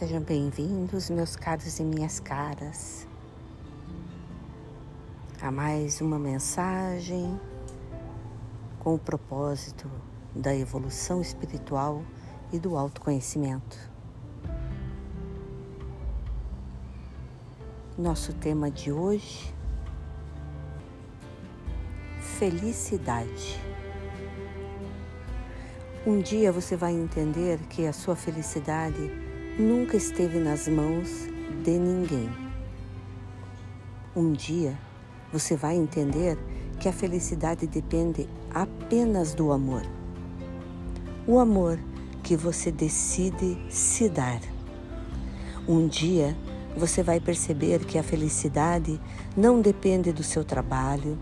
sejam bem-vindos, meus caros e minhas caras, a mais uma mensagem com o propósito da evolução espiritual e do autoconhecimento. Nosso tema de hoje: felicidade. Um dia você vai entender que a sua felicidade nunca esteve nas mãos de ninguém. Um dia você vai entender que a felicidade depende apenas do amor. O amor que você decide se dar. Um dia você vai perceber que a felicidade não depende do seu trabalho,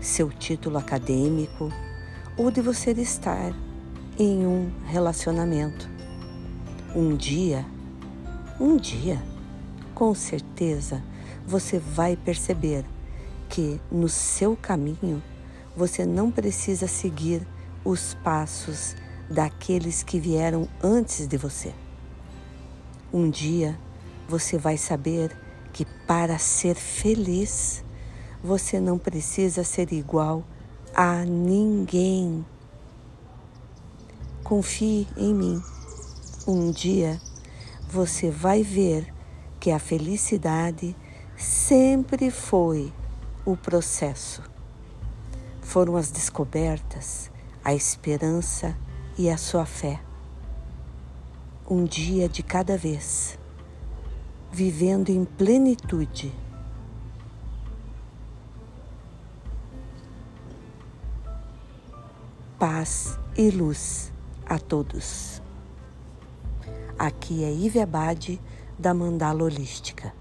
seu título acadêmico ou de você estar em um relacionamento. Um dia, um dia, com certeza, você vai perceber que no seu caminho você não precisa seguir os passos daqueles que vieram antes de você. Um dia você vai saber que para ser feliz você não precisa ser igual a ninguém. Confie em mim. Um dia você vai ver que a felicidade sempre foi o processo. Foram as descobertas, a esperança e a sua fé. Um dia de cada vez, vivendo em plenitude paz e luz a todos. Aqui é Ive Abade, da Mandala Holística.